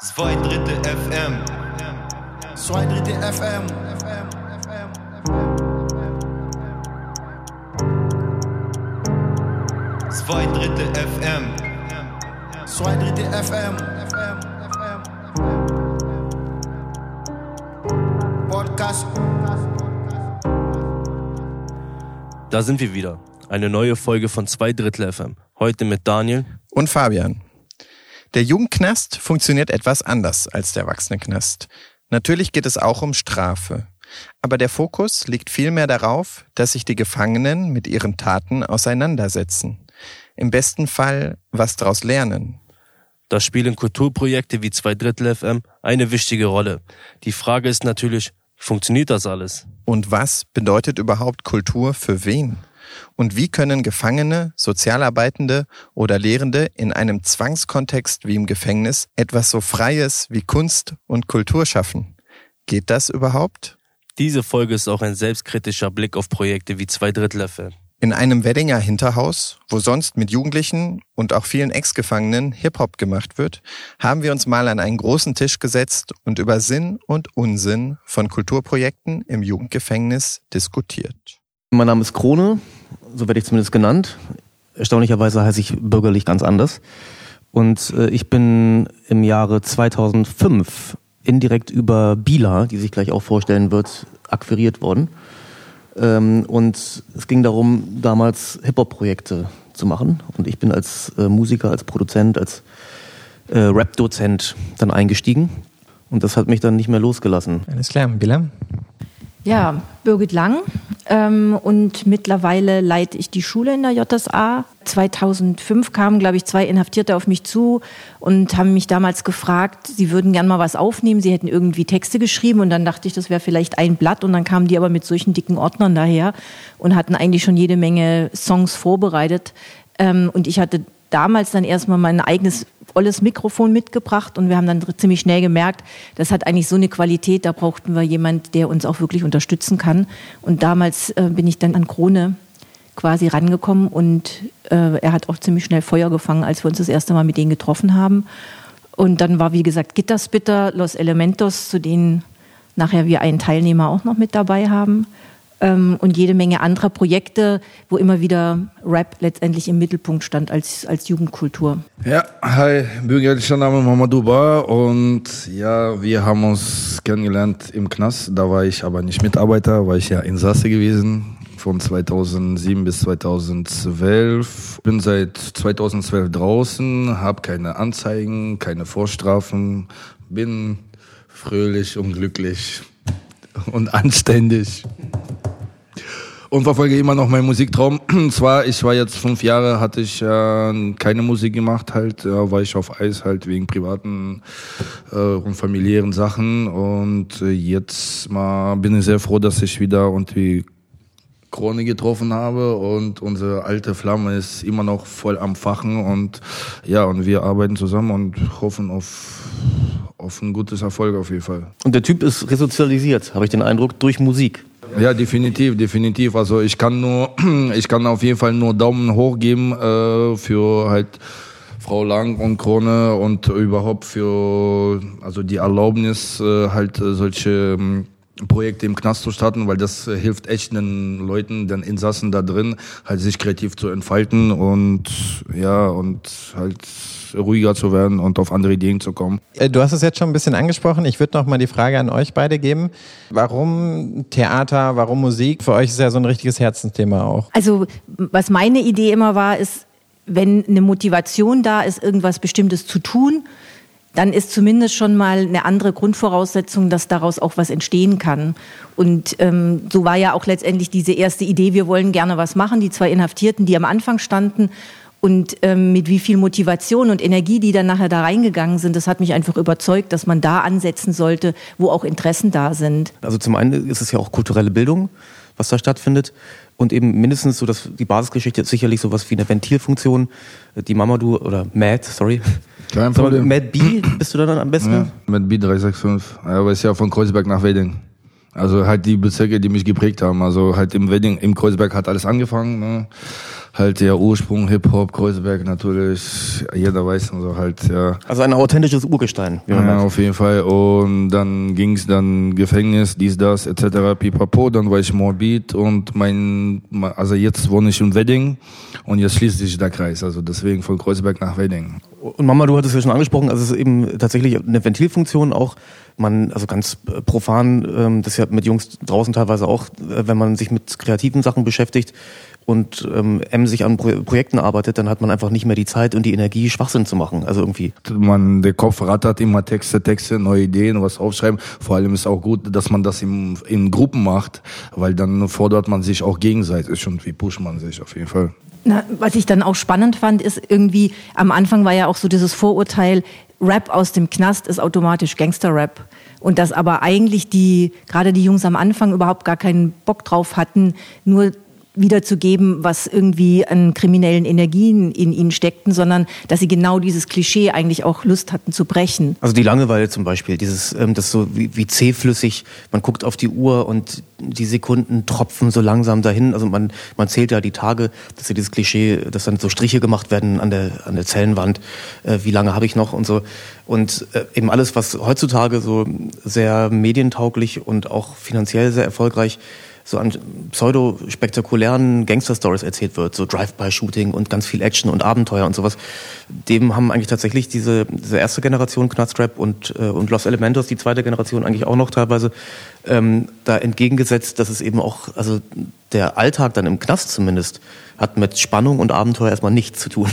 Zwei Drittel FM. Zwei Drittel FM. Zwei Drittel FM. Zwei Drittel FM. Podcast. Da sind wir wieder. Eine neue Folge von Zwei Drittel FM. Heute mit Daniel. und Fabian. Der Jugendknast funktioniert etwas anders als der Erwachsenenknast. Natürlich geht es auch um Strafe. Aber der Fokus liegt vielmehr darauf, dass sich die Gefangenen mit ihren Taten auseinandersetzen. Im besten Fall was daraus lernen. Da spielen Kulturprojekte wie Zwei Drittel FM eine wichtige Rolle. Die Frage ist natürlich, funktioniert das alles? Und was bedeutet überhaupt Kultur für wen? Und wie können Gefangene, Sozialarbeitende oder Lehrende in einem Zwangskontext wie im Gefängnis etwas so Freies wie Kunst und Kultur schaffen? Geht das überhaupt? Diese Folge ist auch ein selbstkritischer Blick auf Projekte wie Zwei Drittel FM. In einem Weddinger Hinterhaus, wo sonst mit Jugendlichen und auch vielen Ex-Gefangenen Hip-Hop gemacht wird, haben wir uns mal an einen großen Tisch gesetzt und über Sinn und Unsinn von Kulturprojekten im Jugendgefängnis diskutiert. Mein Name ist Krone, so werde ich zumindest genannt. Erstaunlicherweise heiße ich bürgerlich ganz anders. Und äh, ich bin im Jahre 2005 indirekt über Bila, die sich gleich auch vorstellen wird, akquiriert worden. Ähm, und es ging darum, damals Hip-Hop-Projekte zu machen. Und ich bin als äh, Musiker, als Produzent, als äh, Rap-Dozent dann eingestiegen. Und das hat mich dann nicht mehr losgelassen. Alles klar, Bilam? Ja, Birgit Lang. Ähm, und mittlerweile leite ich die Schule in der JSA. 2005 kamen, glaube ich, zwei Inhaftierte auf mich zu und haben mich damals gefragt, sie würden gern mal was aufnehmen. Sie hätten irgendwie Texte geschrieben und dann dachte ich, das wäre vielleicht ein Blatt und dann kamen die aber mit solchen dicken Ordnern daher und hatten eigentlich schon jede Menge Songs vorbereitet. Ähm, und ich hatte damals dann erstmal mein eigenes volles Mikrofon mitgebracht und wir haben dann ziemlich schnell gemerkt, das hat eigentlich so eine Qualität, da brauchten wir jemand, der uns auch wirklich unterstützen kann. Und damals äh, bin ich dann an Krone quasi rangekommen und äh, er hat auch ziemlich schnell Feuer gefangen, als wir uns das erste Mal mit denen getroffen haben. Und dann war, wie gesagt, Gittersbitter, Los Elementos, zu denen nachher wir einen Teilnehmer auch noch mit dabei haben und jede Menge anderer Projekte, wo immer wieder Rap letztendlich im Mittelpunkt stand als, als Jugendkultur. Ja, hi, bürgerlicher Name Mamadou Ba und ja, wir haben uns kennengelernt im Knast. Da war ich aber nicht Mitarbeiter, war ich ja Insasse gewesen von 2007 bis 2012. Bin seit 2012 draußen, habe keine Anzeigen, keine Vorstrafen, bin fröhlich und glücklich und anständig und verfolge immer noch meinen Musiktraum. Und zwar, ich war jetzt fünf Jahre, hatte ich äh, keine Musik gemacht, halt, äh, war ich auf Eis halt wegen privaten äh, und familiären Sachen. Und äh, jetzt mal bin ich sehr froh, dass ich wieder und die Krone getroffen habe und unsere alte Flamme ist immer noch voll am Fachen und ja, und wir arbeiten zusammen und hoffen auf, auf ein gutes Erfolg auf jeden Fall. Und der Typ ist resozialisiert, habe ich den Eindruck, durch Musik. Ja, definitiv, definitiv. Also ich kann nur, ich kann auf jeden Fall nur Daumen hoch geben äh, für halt Frau Lang und Krone und überhaupt für also die Erlaubnis äh, halt äh, solche ähm, Projekte im Knast zu starten, weil das äh, hilft echt den Leuten, den Insassen da drin, halt sich kreativ zu entfalten und ja und halt ruhiger zu werden und auf andere Ideen zu kommen. Äh, Du hast es jetzt schon ein bisschen angesprochen. Ich würde noch mal die Frage an euch beide geben. Warum Theater, warum Musik? Für euch ist ja so ein richtiges Herzensthema auch. Also was meine Idee immer war, ist, wenn eine Motivation da ist, irgendwas Bestimmtes zu tun, dann ist zumindest schon mal eine andere Grundvoraussetzung, dass daraus auch was entstehen kann. Und ähm, so war ja auch letztendlich diese erste Idee, wir wollen gerne was machen, die zwei Inhaftierten, die am Anfang standen. Und ähm, mit wie viel Motivation und Energie die dann nachher da reingegangen sind, das hat mich einfach überzeugt, dass man da ansetzen sollte, wo auch Interessen da sind. Also zum einen ist es ja auch kulturelle Bildung, was da stattfindet. Und eben mindestens so, dass die Basisgeschichte ist sicherlich sowas wie eine Ventilfunktion. Die Mamadou oder Mad, sorry. Kein Problem. Mad B bist du da dann am besten? Ja, mit B365. Ja, aber ist ja von Kreuzberg nach Wedding. Also halt die Bezirke, die mich geprägt haben. Also halt im Wedding, im Kreuzberg hat alles angefangen. Ne? Halt der Ursprung Hip-Hop, Kreuzberg natürlich, jeder weiß und so halt, ja. Also ein authentisches Urgestein, Ja, merkt. auf jeden Fall. Und dann ging's dann Gefängnis, dies, das, etc. Pipapo. Dann war ich Moabit und mein, also jetzt wohne ich in Wedding und jetzt schließt sich der Kreis. Also deswegen von Kreuzberg nach Wedding. Und Mama, du hattest ja schon angesprochen, also es ist eben tatsächlich eine Ventilfunktion auch. Man, also ganz äh, profan, ähm, das ist ja mit Jungs draußen teilweise auch, äh, wenn man sich mit kreativen Sachen beschäftigt und ähm, sich an Pro Projekten arbeitet, dann hat man einfach nicht mehr die Zeit und die Energie, Schwachsinn zu machen. Also irgendwie. Man, der Kopf rattert immer Texte, Texte, neue Ideen, was aufschreiben. Vor allem ist auch gut, dass man das im, in Gruppen macht, weil dann fordert man sich auch gegenseitig und wie pusht man sich auf jeden Fall. Na, was ich dann auch spannend fand, ist irgendwie, am Anfang war ja auch so dieses Vorurteil, Rap aus dem Knast ist automatisch Gangster-Rap. Und dass aber eigentlich die, gerade die Jungs am Anfang überhaupt gar keinen Bock drauf hatten, nur wiederzugeben, was irgendwie an kriminellen Energien in ihnen steckten, sondern dass sie genau dieses Klischee eigentlich auch Lust hatten zu brechen. Also die Langeweile zum Beispiel, dieses, ähm, das so wie, wie zähflüssig, man guckt auf die Uhr und die Sekunden tropfen so langsam dahin. Also man, man zählt ja die Tage, dass ja dieses Klischee, dass dann so Striche gemacht werden an der, an der Zellenwand, äh, wie lange habe ich noch und so. Und äh, eben alles, was heutzutage so sehr medientauglich und auch finanziell sehr erfolgreich so an pseudo-spektakulären Gangster-Stories erzählt wird, so Drive-by-Shooting und ganz viel Action und Abenteuer und sowas, dem haben eigentlich tatsächlich diese, diese erste Generation Knastrap und, äh, und Los Elementos, die zweite Generation eigentlich auch noch teilweise, ähm, da entgegengesetzt, dass es eben auch, also der Alltag dann im Knast zumindest, hat mit Spannung und Abenteuer erstmal nichts zu tun.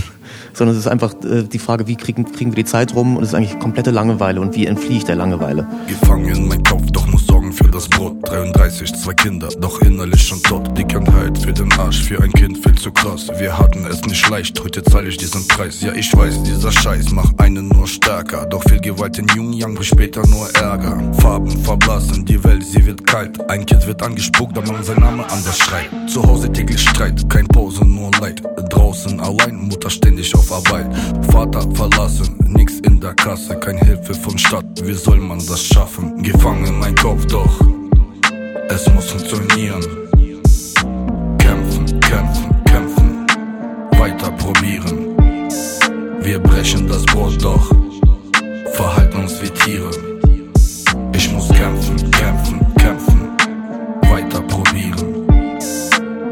Sondern es ist einfach äh, die Frage, wie kriegen, kriegen wir die Zeit rum und es ist eigentlich komplette Langeweile und wie entfliehe ich der Langeweile. Gefangen in mein Kopf, doch muss sorgen für das Brot. 33, zwei Kinder, doch innerlich schon tot. Die Kindheit für den Arsch, für ein Kind viel zu krass. Wir hatten es nicht leicht, heute zahle ich diesen Preis. Ja, ich weiß, dieser Scheiß macht einen nur stärker. Doch viel Gewalt in Jung Yang bringt später nur Ärger. Farben verblassen, die Welt, sie wird kalt. Ein Kind wird angespuckt, da man sein Name anders schreit. Zu Hause täglich Streit, kein Pause, nur Leid. Draußen allein, Mutter ständig auf Arbeit. Vater verlassen, nix in der Kasse, kein Hilfe von Stadt. Wie soll man das schaffen? Gefangen in mein Kopf, doch es muss funktionieren. Kämpfen, kämpfen, kämpfen, weiter probieren. Wir brechen das Brot, doch verhalten uns wie Tiere. Ich muss kämpfen, kämpfen, kämpfen, weiter probieren.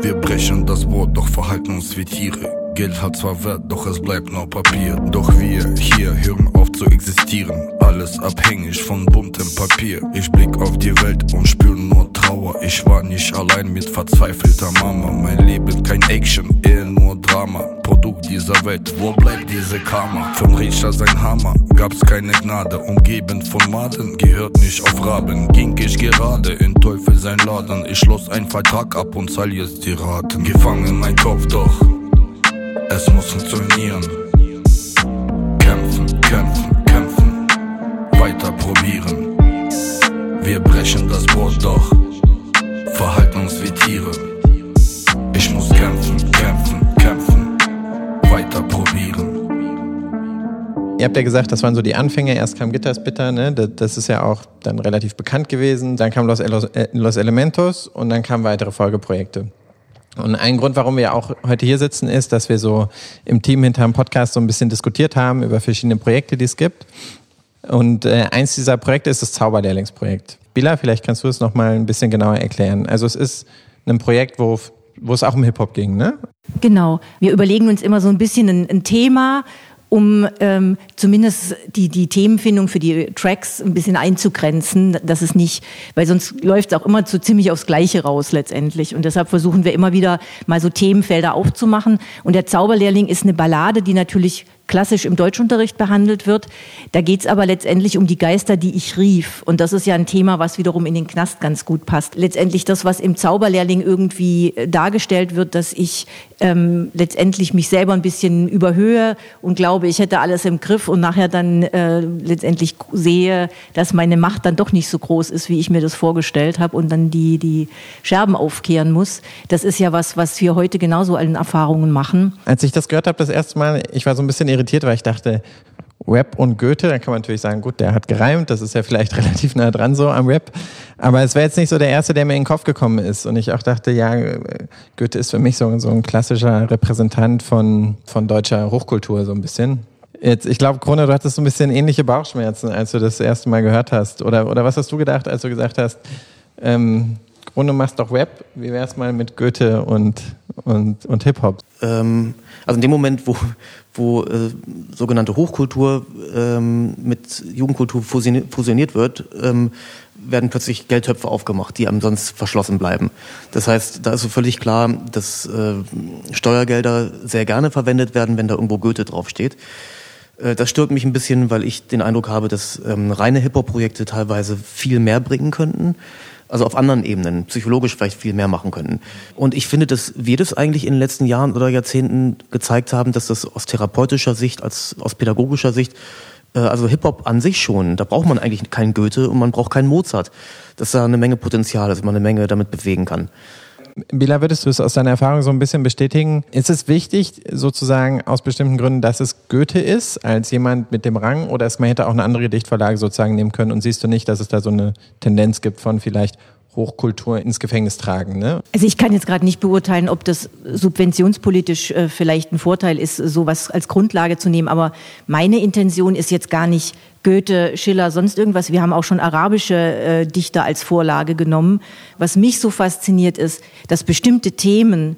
Wir brechen das Brot, doch verhalten uns wie Tiere. Geld hat zwar Wert, doch es bleibt nur Papier. Doch wir hier hören auf zu existieren. Alles abhängig von buntem Papier. Ich blick auf die Welt und spür nur Trauer. Ich war nicht allein mit verzweifelter Mama. Mein Leben kein Action, eher nur Drama. Produkt dieser Welt, wo bleibt diese Karma? Vom Richter sein Hammer, gab's keine Gnade. Umgeben von Maden, gehört nicht auf Raben. Ging ich gerade in Teufel sein Laden. Ich schloss einen Vertrag ab und zahl jetzt die Raten. Gefangen in mein Kopf, doch es muss funktionieren. Kämpfen, kämpfen, kämpfen, weiter probieren. Wir brechen das Brot, doch verhalten uns wie Tiere. Ich muss kämpfen, kämpfen, kämpfen, weiter probieren. Ihr habt ja gesagt, das waren so die Anfänge. Erst kam Gitters Bitter, ne? Das- ist ja auch dann relativ bekannt gewesen. Dann kam Los, äh, Los Elementos und dann kamen weitere Folgeprojekte. Und ein Grund, warum wir auch heute hier sitzen, ist, dass wir so im Team hinterm Podcast so ein bisschen diskutiert haben über verschiedene Projekte, die es gibt. Und äh, eins dieser Projekte ist das Zauberlehrlingsprojekt. Bila, vielleicht kannst du es noch mal ein bisschen genauer erklären. Also es ist ein Projekt, wo, wo es auch um Hip-Hop ging, ne? Genau. Wir überlegen uns immer so ein bisschen ein, ein Thema, um ähm, zumindest die, die Themenfindung für die Tracks ein bisschen einzugrenzen, dass es nicht, weil sonst läuft es auch immer so ziemlich aufs Gleiche raus letztendlich. Und deshalb versuchen wir immer wieder mal so Themenfelder aufzumachen. Und der Zauberlehrling ist eine Ballade, die natürlich klassisch im Deutschunterricht behandelt wird. Da geht es aber letztendlich um die Geister, die ich rief. Und das ist ja ein Thema, was wiederum in den Knast ganz gut passt. Letztendlich das, was im Zauberlehrling irgendwie äh, dargestellt wird, dass ich ähm, letztendlich mich selber ein bisschen überhöhe und glaube, ich hätte alles im Griff und nachher dann äh, letztendlich sehe, dass meine Macht dann doch nicht so groß ist, wie ich mir das vorgestellt habe und dann die, die Scherben aufkehren muss. Das ist ja was, was wir heute genauso an Erfahrungen machen. Als ich das gehört habe das erste Mal, ich war so ein bisschen irritiert, weil ich dachte, Rap und Goethe, dann kann man natürlich sagen, gut, der hat gereimt, das ist ja vielleicht relativ nah dran so am Rap. Aber es wäre jetzt nicht so der erste, der mir in den Kopf gekommen ist. Und ich auch dachte, ja, Goethe ist für mich so, so ein klassischer Repräsentant von, von deutscher Hochkultur, so ein bisschen. Jetzt, ich glaube, Krone, du hattest so ein bisschen ähnliche Bauchschmerzen, als du das erste Mal gehört hast. Oder, oder was hast du gedacht, als du gesagt hast, ähm, Krone machst doch Rap, wie wär's mal mit Goethe und, und, und Hip-Hop? Ähm, also in dem Moment, wo, wo äh, sogenannte Hochkultur ähm, mit Jugendkultur fusioniert wird, ähm, werden plötzlich Geldtöpfe aufgemacht, die sonst verschlossen bleiben. Das heißt, da ist so völlig klar, dass äh, Steuergelder sehr gerne verwendet werden, wenn da irgendwo Goethe draufsteht. Äh, das stört mich ein bisschen, weil ich den Eindruck habe, dass ähm, reine Hip-Hop-Projekte teilweise viel mehr bringen könnten. Also auf anderen Ebenen, psychologisch vielleicht viel mehr machen könnten. Und ich finde, dass wir das eigentlich in den letzten Jahren oder Jahrzehnten gezeigt haben, dass das aus therapeutischer Sicht, als aus pädagogischer Sicht, äh, also Hip-Hop an sich schon, da braucht man eigentlich keinen Goethe und man braucht keinen Mozart. Dass da eine Menge Potenzial ist, man eine Menge damit bewegen kann. Bila, würdest du es aus deiner Erfahrung so ein bisschen bestätigen? Ist es wichtig, sozusagen aus bestimmten Gründen, dass es Goethe ist, als jemand mit dem Rang, oder ist man hätte auch eine andere Gedichtverlage sozusagen nehmen können? Und siehst du nicht, dass es da so eine Tendenz gibt von vielleicht Hochkultur ins Gefängnis tragen. Ne? Also ich kann jetzt gerade nicht beurteilen, ob das subventionspolitisch äh, vielleicht ein Vorteil ist, sowas als Grundlage zu nehmen. Aber meine Intention ist jetzt gar nicht Goethe, Schiller, sonst irgendwas. Wir haben auch schon arabische äh, Dichter als Vorlage genommen. Was mich so fasziniert ist, dass bestimmte Themen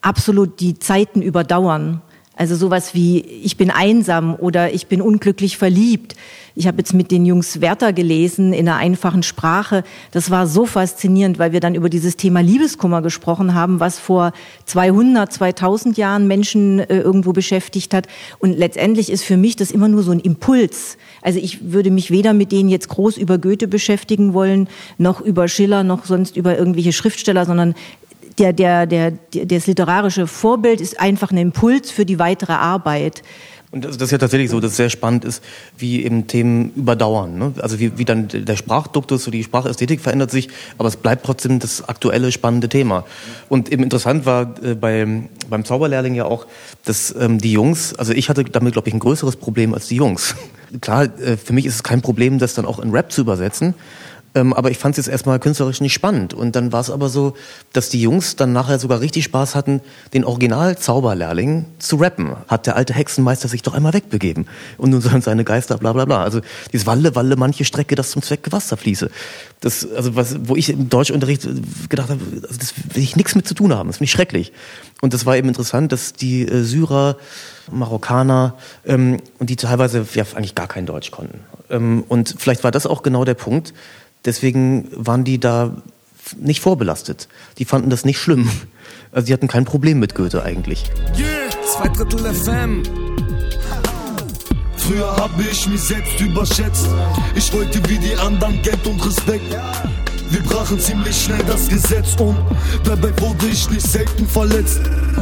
absolut die Zeiten überdauern. Also sowas wie ich bin einsam oder ich bin unglücklich verliebt. Ich habe jetzt mit den Jungs Werther gelesen in einer einfachen Sprache. Das war so faszinierend, weil wir dann über dieses Thema Liebeskummer gesprochen haben, was vor 200, 2000 Jahren Menschen äh, irgendwo beschäftigt hat. Und letztendlich ist für mich das immer nur so ein Impuls. Also ich würde mich weder mit denen jetzt groß über Goethe beschäftigen wollen, noch über Schiller, noch sonst über irgendwelche Schriftsteller, sondern der, der, der, das literarische Vorbild ist einfach ein Impuls für die weitere Arbeit. Und das ist ja tatsächlich so, dass es sehr spannend ist, wie eben Themen überdauern. Ne? Also wie, wie dann der Sprachduktus, so die Sprachästhetik verändert sich, aber es bleibt trotzdem das aktuelle, spannende Thema. Und eben interessant war äh, bei, beim Zauberlehrling ja auch, dass ähm, die Jungs, also ich hatte damit, glaube ich, ein größeres Problem als die Jungs. Klar, äh, für mich ist es kein Problem, das dann auch in Rap zu übersetzen. Ähm, aber ich fand es jetzt erstmal künstlerisch nicht spannend. Und dann war es aber so, dass die Jungs dann nachher sogar richtig Spaß hatten, den Original-Zauberlehrling zu rappen. Hat der alte Hexenmeister sich doch einmal wegbegeben. Und nun sollen seine Geister, bla bla bla. Also dieses Walle, Walle, manche Strecke, das zum Zweck Wasser fließe. Das, also was, wo ich im Deutschunterricht gedacht habe, also das will ich nichts mit zu tun haben. Das finde ich schrecklich. Und das war eben interessant, dass die äh, Syrer, Marokkaner ähm, und die teilweise ja eigentlich gar kein Deutsch konnten. Ähm, und vielleicht war das auch genau der Punkt, Deswegen waren die da nicht vorbelastet. Die fanden das nicht schlimm. Also die hatten kein Problem mit Goethe eigentlich. Yeah, zwei Drittel FM. Früher habe ich mich selbst überschätzt. Ich wollte wie die anderen Geld und Respekt. Wir brachen ziemlich schnell das Gesetz um. Dabei wurde ich nicht selten verletzt.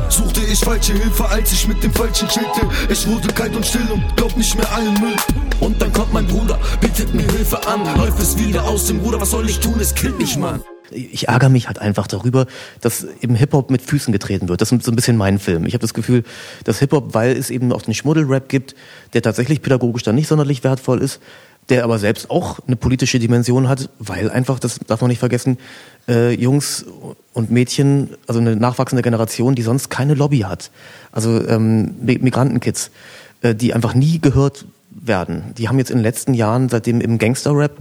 Suchte ich falsche Hilfe, als ich mit dem Falschen chillte. Ich wurde kalt und still und glaub nicht mehr allen Müll. Und dann kommt mein Bruder, bietet mir Hilfe an. Läuft es wieder aus dem Ruder, was soll ich tun? Es killt mich, Mann. Ich ärgere mich halt einfach darüber, dass im Hip-Hop mit Füßen getreten wird. Das ist so ein bisschen mein Film. Ich habe das Gefühl, dass Hip-Hop, weil es eben auch den Schmuddelrap gibt, der tatsächlich pädagogisch dann nicht sonderlich wertvoll ist, der aber selbst auch eine politische Dimension hat, weil einfach, das darf man nicht vergessen, äh, Jungs und Mädchen, also eine nachwachsende Generation, die sonst keine Lobby hat. Also ähm, Migrantenkids, äh, die einfach nie gehört werden. Die haben jetzt in den letzten Jahren, seitdem im Gangster-Rap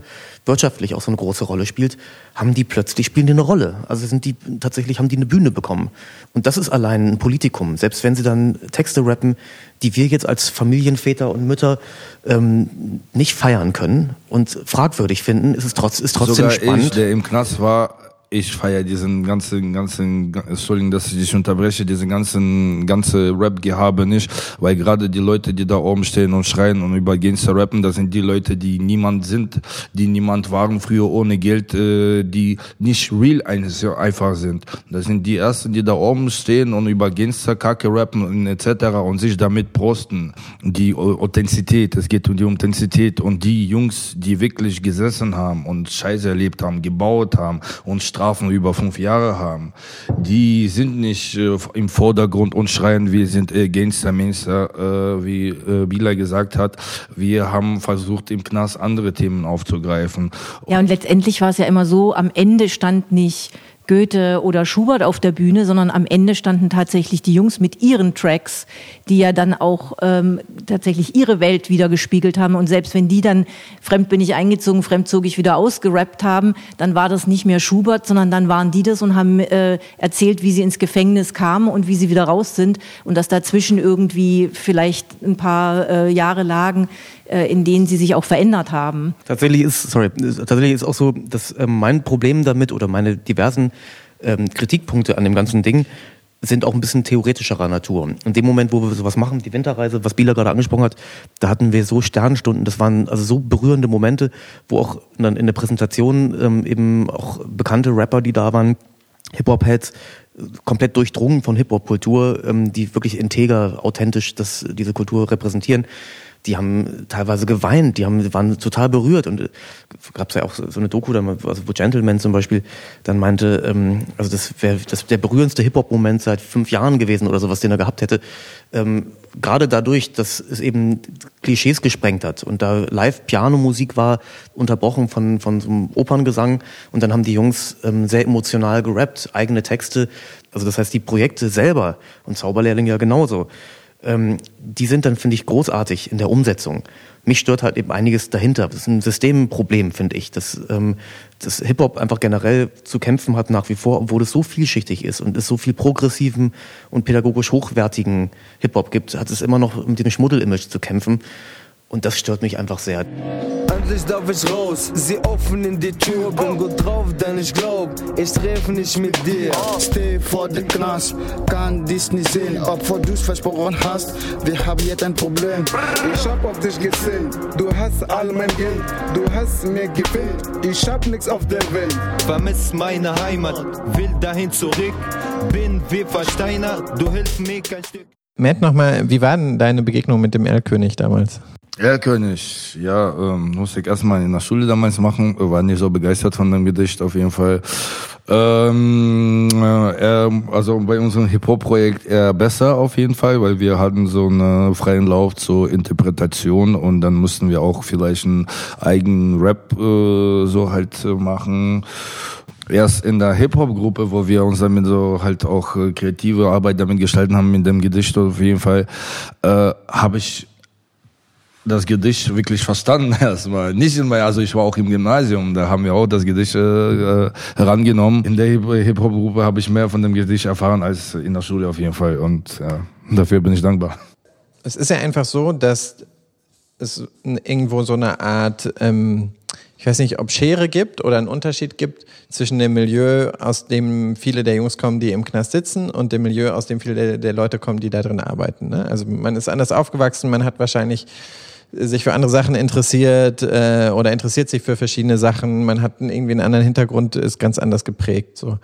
wirtschaftlich auch so eine große Rolle spielt, haben die plötzlich spielen die eine Rolle. Also sind die tatsächlich haben die eine Bühne bekommen. Und das ist allein ein Politikum. Selbst wenn sie dann Texte rappen, die wir jetzt als Familienväter und Mütter ähm, nicht feiern können und fragwürdig finden, ist es trotz, ist trotzdem Sogar spannend. Ich, der im Knast war, ich feiere diesen ganzen, ganzen, Entschuldigung, dass ich dich unterbreche, diesen ganzen, ganze Rap-Gehabe nicht, weil gerade die Leute, die da oben stehen und schreien und über Gangster rappen, das sind die Leute, die niemand sind, die niemand waren früher ohne Geld, äh, die nicht real einfach sind. Das sind die ersten, die da oben stehen und über Gangster-Kacke rappen und etc. und sich damit prosten. Die Authentizität, es geht um die Authentizität und die Jungs, die wirklich gesessen haben und Scheiße erlebt haben, gebaut haben und Strafen über fünf Jahre haben, die sind nicht äh, im Vordergrund und schreien, wir sind äh, Gangster, Mainster, äh, wie äh, Bila gesagt hat. Wir haben versucht, im Knast andere Themen aufzugreifen. Ja, und letztendlich war es ja immer so, am Ende stand nicht Goethe oder Schubert auf der Bühne, sondern am Ende standen tatsächlich die Jungs mit ihren Tracks, die ja dann auch ähm, tatsächlich ihre Welt wieder gespiegelt haben. Und selbst wenn die dann Fremd bin ich eingezogen, Fremd zog ich wieder ausgerappt haben, dann war das nicht mehr Schubert, sondern dann waren die das und haben äh, erzählt, wie sie ins Gefängnis kamen und wie sie wieder raus sind und dass dazwischen irgendwie vielleicht ein paar äh, Jahre lagen, in denen sie sich auch verändert haben. Tatsächlich ist, sorry, tatsächlich ist auch so, dass ähm, mein Problem damit oder meine diversen ähm, Kritikpunkte an dem ganzen Ding sind auch ein bisschen theoretischerer Natur. In dem Moment, wo wir sowas machen, die Winterreise, was Bieler gerade angesprochen hat, da hatten wir so Sternstunden, das waren also so berührende Momente, wo auch dann in der Präsentation ähm, eben auch bekannte Rapper, die da waren, Hip-Hop-Heads, komplett durchdrungen von Hip-Hop-Kultur, ähm, die wirklich integer, authentisch das, diese Kultur repräsentieren die haben teilweise geweint, die haben, waren total berührt. Und äh, gab es ja auch so eine Doku, also wo Gentleman zum Beispiel dann meinte, ähm, also das wäre das der berührendste Hip-Hop-Moment seit fünf Jahren gewesen oder sowas, den er gehabt hätte. Ähm, Gerade dadurch, dass es eben Klischees gesprengt hat und da Live-Piano-Musik war, unterbrochen von, von so einem Operngesang. Und dann haben die Jungs ähm, sehr emotional gerappt, eigene Texte, also das heißt die Projekte selber und Zauberlehrling ja genauso ähm, die sind dann, finde ich, großartig in der Umsetzung. Mich stört halt eben einiges dahinter. Das ist ein Systemproblem, finde ich, dass, ähm, dass Hip-Hop einfach generell zu kämpfen hat nach wie vor, obwohl es so vielschichtig ist und es so viel progressiven und pädagogisch hochwertigen Hip-Hop gibt, hat es immer noch mit dem Schmuddel-Image zu kämpfen. Und das stört mich einfach sehr. Endlich darf ich raus, sie öffnen die Tür, bin gut drauf, denn ich glaub, ich treffe nicht mit dir. Steh vor dem Knast, kann dies nicht sehen, obwohl du's versprochen hast, wir haben jetzt ein Problem. Ich hab auf dich gesehen, du hast all mein Geld, du hast mir gefehlt, ich hab nix auf der Welt. Vermiss meine Heimat, will dahin zurück, bin wie Versteiner, du hilfst mir kein Stück. Matt, nochmal, wie war denn deine Begegnung mit dem Erlkönig damals? Erlkönig, ja, ähm, musste ich erstmal in der Schule damals machen, war nicht so begeistert von dem Gedicht auf jeden Fall. Ähm, äh, also bei unserem Hip-Hop-Projekt eher besser auf jeden Fall, weil wir hatten so einen freien Lauf zur Interpretation und dann mussten wir auch vielleicht einen eigenen Rap äh, so halt äh, machen. Erst in der Hip-Hop-Gruppe, wo wir uns damit so halt auch äh, kreative Arbeit damit gestalten haben, mit dem Gedicht auf jeden Fall, äh, habe ich das Gedicht wirklich verstanden erstmal. Nicht in mein, also ich war auch im Gymnasium, da haben wir auch das Gedicht äh, herangenommen. In der Hip-Hop-Gruppe habe ich mehr von dem Gedicht erfahren als in der Schule auf jeden Fall und ja, dafür bin ich dankbar. Es ist ja einfach so, dass es irgendwo so eine Art, ähm, ich weiß nicht, ob Schere gibt oder einen Unterschied gibt zwischen dem Milieu, aus dem viele der Jungs kommen, die im Knast sitzen, und dem Milieu, aus dem viele der, der Leute kommen, die da drin arbeiten. Ne? Also man ist anders aufgewachsen, man hat wahrscheinlich sich für andere Sachen interessiert äh, oder interessiert sich für verschiedene Sachen. Man hat irgendwie einen anderen Hintergrund, ist ganz anders geprägt. So.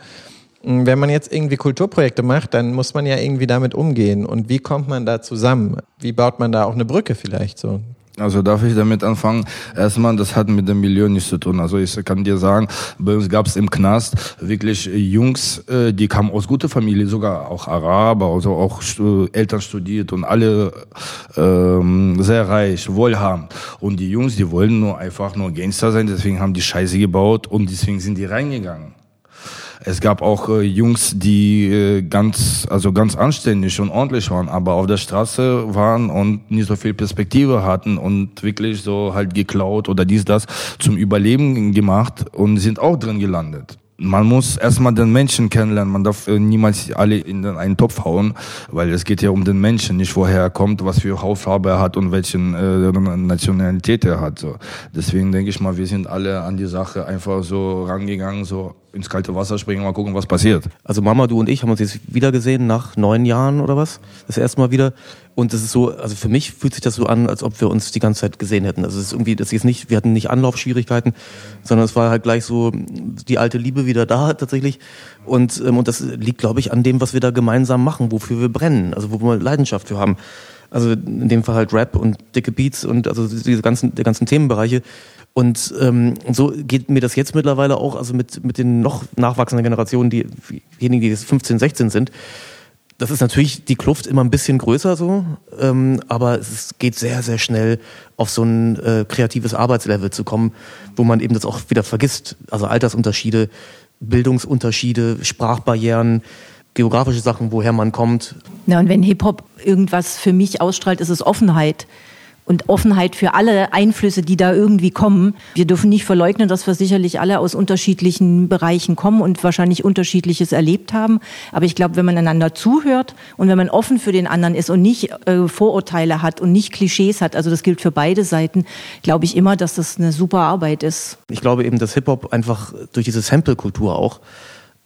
Wenn man jetzt irgendwie Kulturprojekte macht, dann muss man ja irgendwie damit umgehen. Und wie kommt man da zusammen? Wie baut man da auch eine Brücke vielleicht so? Also darf ich damit anfangen? Erstmal, das hat mit dem Milieu nichts zu tun. Also ich kann dir sagen, bei uns gab es im Knast wirklich Jungs, äh, die kamen aus guter Familie, sogar auch Araber, also auch Eltern studiert und alle ähm, sehr reich, wohlhabend. Und die Jungs, die wollen nur einfach nur Gangster sein, deswegen haben die Scheiße gebaut und deswegen sind die reingegangen. Es gab auch äh, Jungs, die äh, ganz, also ganz anständig und ordentlich waren, aber auf der Straße waren und nicht so viel Perspektive hatten und wirklich so halt geklaut oder dies, das zum Überleben gemacht und sind auch drin gelandet man muss erstmal den Menschen kennenlernen. Man darf äh, niemals alle in einen Topf hauen, weil es geht ja um den Menschen, nicht woher er kommt, was für Hautfarbe er hat und welchen äh, Nationalität er hat. So. Deswegen denke ich mal, wir sind alle an die Sache einfach so rangegangen, so ins kalte Wasser springen, mal gucken, was passiert. Also Mama, du und ich haben uns jetzt wieder gesehen nach neun Jahren oder was? Das erste Mal wieder. Und das ist so, also für mich fühlt sich das so an, als ob wir uns die ganze Zeit gesehen hätten. Also es ist irgendwie, das ist nicht, wir hatten nicht Anlaufschwierigkeiten, sondern es war halt gleich so die alte Liebe wieder da tatsächlich. Und, ähm, und das liegt, glaube ich, an dem, was wir da gemeinsam machen, wofür wir brennen, also wo wir Leidenschaft für haben. Also in dem Fall halt Rap und dicke Beats und also diese ganzen, die ganzen Themenbereiche. Und ähm, so geht mir das jetzt mittlerweile auch, also mit, mit den noch nachwachsenden Generationen, die, diejenigen, die jetzt 15, 16 sind. Das ist natürlich die Kluft immer ein bisschen größer so, ähm, aber es geht sehr, sehr schnell auf so ein äh, kreatives Arbeitslevel zu kommen, wo man eben das auch wieder vergisst. Also Altersunterschiede, Bildungsunterschiede, Sprachbarrieren, geografische Sachen, woher man kommt. Na, und wenn Hip-Hop irgendwas für mich ausstrahlt, ist es Offenheit. Und Offenheit für alle Einflüsse, die da irgendwie kommen. Wir dürfen nicht verleugnen, dass wir sicherlich alle aus unterschiedlichen Bereichen kommen und wahrscheinlich unterschiedliches erlebt haben. Aber ich glaube, wenn man einander zuhört und wenn man offen für den anderen ist und nicht äh, Vorurteile hat und nicht Klischees hat, also das gilt für beide Seiten, glaube ich immer, dass das eine super Arbeit ist. Ich glaube eben, dass Hip-Hop einfach durch diese Sample-Kultur auch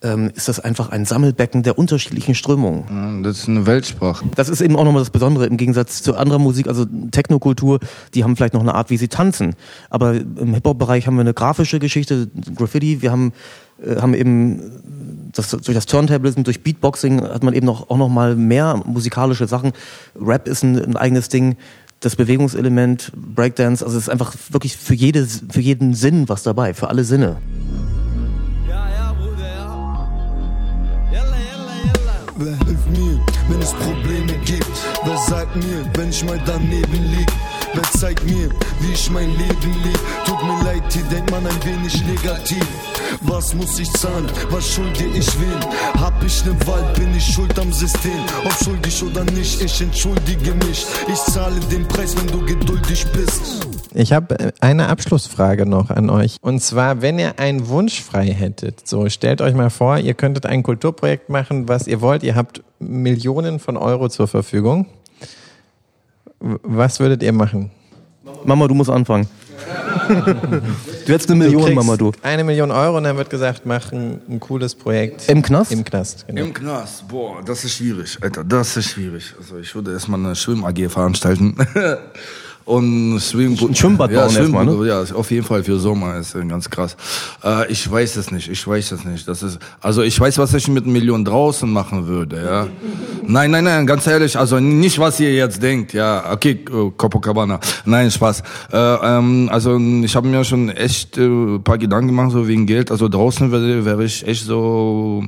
ähm, ist das einfach ein Sammelbecken der unterschiedlichen Strömungen. Das ist eine Weltsprache. Das ist eben auch nochmal das Besondere im Gegensatz zu anderer Musik, also Technokultur, die haben vielleicht noch eine Art, wie sie tanzen. Aber im Hip-Hop-Bereich haben wir eine grafische Geschichte, Graffiti, wir haben, äh, haben eben das, durch das Turntablism, durch Beatboxing hat man eben noch, auch noch mal mehr musikalische Sachen. Rap ist ein, ein eigenes Ding das Bewegungselement, Breakdance, also es ist einfach wirklich für, jede, für jeden Sinn was dabei, für alle Sinne. Wenn es Probleme gibt? Wer sagt mir, wenn ich mal daneben lieg? Wer zeigt mir, wie ich mein Leben lieb? Tut mir leid, hier denkt man ein wenig negativ. Was muss ich zahlen? Was schulde ich wem? Hab ich ne Wahl, bin ich schuld am System? Ob schuldig oder nicht, ich entschuldige mich. Ich zahle den Preis, wenn du geduldig bist. Ich habe eine Abschlussfrage noch an euch. Und zwar, wenn ihr einen Wunsch frei hättet, so stellt euch mal vor, ihr könntet ein Kulturprojekt machen, was ihr wollt. Ihr habt Millionen von Euro zur Verfügung. Was würdet ihr machen? Mama, du musst anfangen. du hättest eine Million, du Mama, du. Eine Million Euro und dann wird gesagt, mach ein, ein cooles Projekt. Im Knast? Im Knast, genau. Im Knast, boah, das ist schwierig, Alter, das ist schwierig. Also ich würde erstmal eine Schwimm-AG veranstalten. Und Swimmingpool. Ein Schwimmbad ja, bauen erstmal, ne? Ja, auf jeden Fall für Sommer ist ganz krass. Äh, ich weiß es nicht, ich weiß es nicht. Das ist, also ich weiß, was ich mit einer Million draußen machen würde, ja. nein, nein, nein, ganz ehrlich, also nicht, was ihr jetzt denkt, ja. Okay, äh, Copacabana. Nein, Spaß. Äh, ähm, also ich habe mir schon echt äh, ein paar Gedanken gemacht, so wegen Geld. Also draußen wäre wär ich echt so,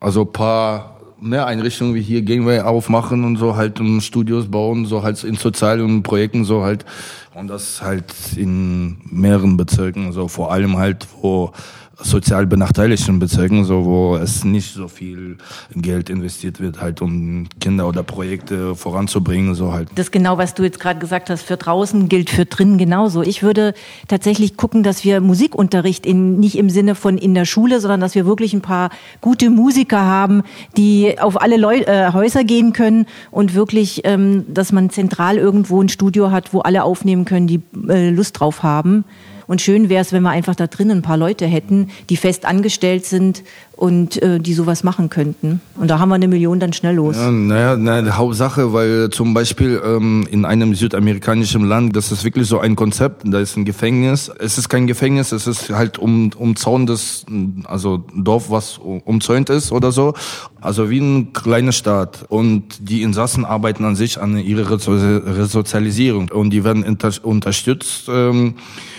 also paar mehr Einrichtungen wie hier Gangway aufmachen und so halt und Studios bauen, so halt in sozialen Projekten so halt. Und das halt in mehreren Bezirken, so vor allem halt wo sozial benachteiligten Bezirken, so wo es nicht so viel Geld investiert wird, halt um Kinder oder Projekte voranzubringen, so halt. Das genau, was du jetzt gerade gesagt hast, für draußen gilt für drinnen genauso. Ich würde tatsächlich gucken, dass wir Musikunterricht in, nicht im Sinne von in der Schule, sondern dass wir wirklich ein paar gute Musiker haben, die auf alle Leu äh, Häuser gehen können und wirklich, ähm, dass man zentral irgendwo ein Studio hat, wo alle aufnehmen können, die äh, Lust drauf haben. Und schön wäre es, wenn wir einfach da drin ein paar Leute hätten, die fest angestellt sind und äh, die sowas machen könnten. Und da haben wir eine Million dann schnell los. Ja, naja, naja, Hauptsache, weil zum Beispiel ähm, in einem südamerikanischen Land, das ist wirklich so ein Konzept, da ist ein Gefängnis. Es ist kein Gefängnis, es ist halt um, umzauntes, also Dorf, was umzäunt ist oder so. Also wie ein kleiner Staat. Und die Insassen arbeiten an sich an ihrer Resozialisierung. Und die werden unter unterstützt, ähm,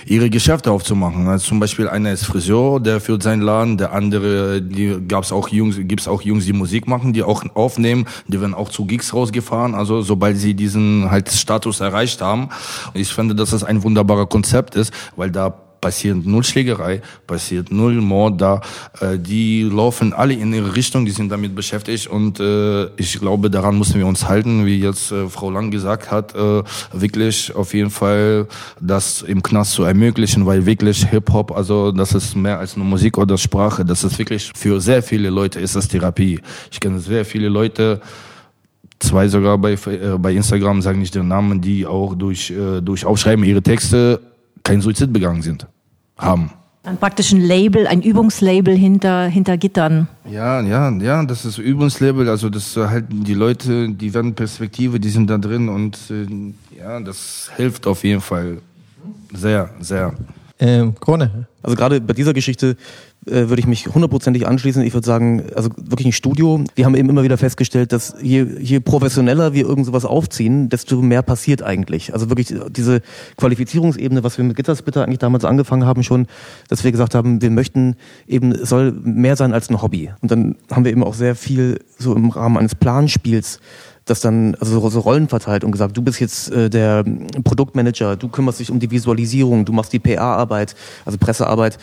ihre Geschäfte aufzumachen. Also zum Beispiel einer ist Friseur, der führt seinen Laden, der andere, die gab's auch Jungs, gibt's auch Jungs, die Musik machen, die auch aufnehmen, die werden auch zu Gigs rausgefahren, also sobald sie diesen halt Status erreicht haben. Ich finde, dass das ein wunderbarer Konzept ist, weil da passiert null Schlägerei, passiert null Mord da. Äh, die laufen alle in ihre Richtung, die sind damit beschäftigt und äh, ich glaube, daran müssen wir uns halten, wie jetzt äh, Frau Lang gesagt hat, äh, wirklich auf jeden Fall das im Knast zu ermöglichen, weil wirklich Hip-Hop, also das ist mehr als nur Musik oder Sprache, das ist wirklich für sehr viele Leute ist das Therapie. Ich kenne sehr viele Leute, zwei sogar bei, äh, bei Instagram, sagen nicht den Namen, die auch durch, äh, durch Aufschreiben ihre Texte kein Suizid begangen sind, haben. Dann praktisch ein Label, ein Übungslabel hinter, hinter Gittern. Ja, ja, ja, das ist Übungslabel, also das halt die Leute, die werden Perspektive, die sind da drin und äh, ja, das hilft auf jeden Fall sehr, sehr. Ähm, Krone. Also gerade bei dieser Geschichte äh, würde ich mich hundertprozentig anschließen. Ich würde sagen, also wirklich ein Studio. Wir haben eben immer wieder festgestellt, dass je, je professioneller wir irgend sowas aufziehen, desto mehr passiert eigentlich. Also wirklich diese Qualifizierungsebene, was wir mit Gittersplitter eigentlich damals angefangen haben schon, dass wir gesagt haben, wir möchten eben, es soll mehr sein als ein Hobby. Und dann haben wir eben auch sehr viel so im Rahmen eines Planspiels das dann also so Rollen verteilt und gesagt, du bist jetzt äh, der Produktmanager, du kümmerst dich um die Visualisierung, du machst die PA-Arbeit, also Pressearbeit,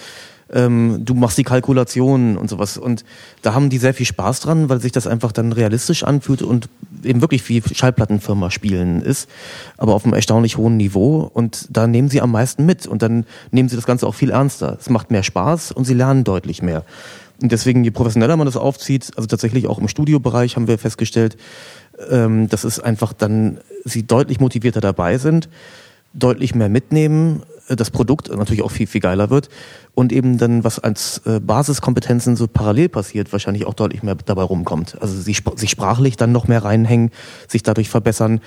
ähm, du machst die Kalkulationen und sowas. Und da haben die sehr viel Spaß dran, weil sich das einfach dann realistisch anfühlt und eben wirklich wie Schallplattenfirma spielen ist, aber auf einem erstaunlich hohen Niveau. Und da nehmen sie am meisten mit und dann nehmen sie das Ganze auch viel ernster. Es macht mehr Spaß und sie lernen deutlich mehr. Und deswegen, je professioneller man das aufzieht, also tatsächlich auch im Studiobereich haben wir festgestellt, ähm, dass es einfach dann sie deutlich motivierter dabei sind, deutlich mehr mitnehmen, äh, das Produkt natürlich auch viel, viel geiler wird und eben dann, was als äh, Basiskompetenzen so parallel passiert, wahrscheinlich auch deutlich mehr dabei rumkommt. Also sie, sich sprachlich dann noch mehr reinhängen, sich dadurch verbessern,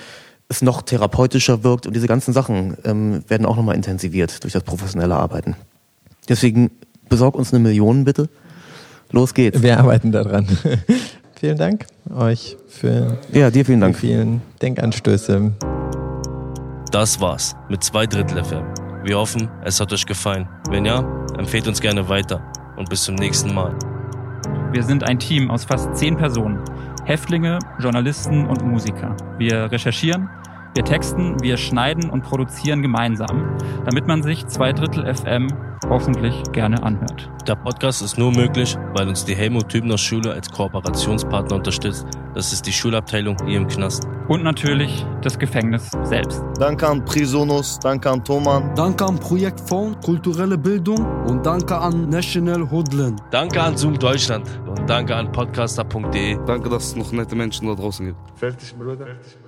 es noch therapeutischer wirkt und diese ganzen Sachen ähm, werden auch nochmal intensiviert durch das professionelle Arbeiten. Deswegen besorg uns eine Million bitte. Los geht's. Wir arbeiten daran. Vielen Dank euch für ja, dir vielen Dank. die vielen Denkanstöße. Das war's mit zwei Drittel FM. Wir hoffen, es hat euch gefallen. Wenn ja, empfehlt uns gerne weiter und bis zum nächsten Mal. Wir sind ein Team aus fast zehn Personen. Häftlinge, Journalisten und Musiker. Wir recherchieren, wir texten, wir schneiden und produzieren gemeinsam, damit man sich zwei Drittel FM hoffentlich gerne anhört. Der Podcast ist nur möglich, weil uns die Helmut Tübner Schule als Kooperationspartner unterstützt. Das ist die Schulabteilung hier im Knast. Und natürlich das Gefängnis selbst. Danke an Prisonus, danke an Thoman. Danke an Projekt Fonds, kulturelle Bildung und danke an National Hoodland. Danke an Zoom Deutschland und danke an podcaster.de. Danke, dass es noch nette Menschen da draußen gibt. Fertig, Bruder. Fertig, Bruder.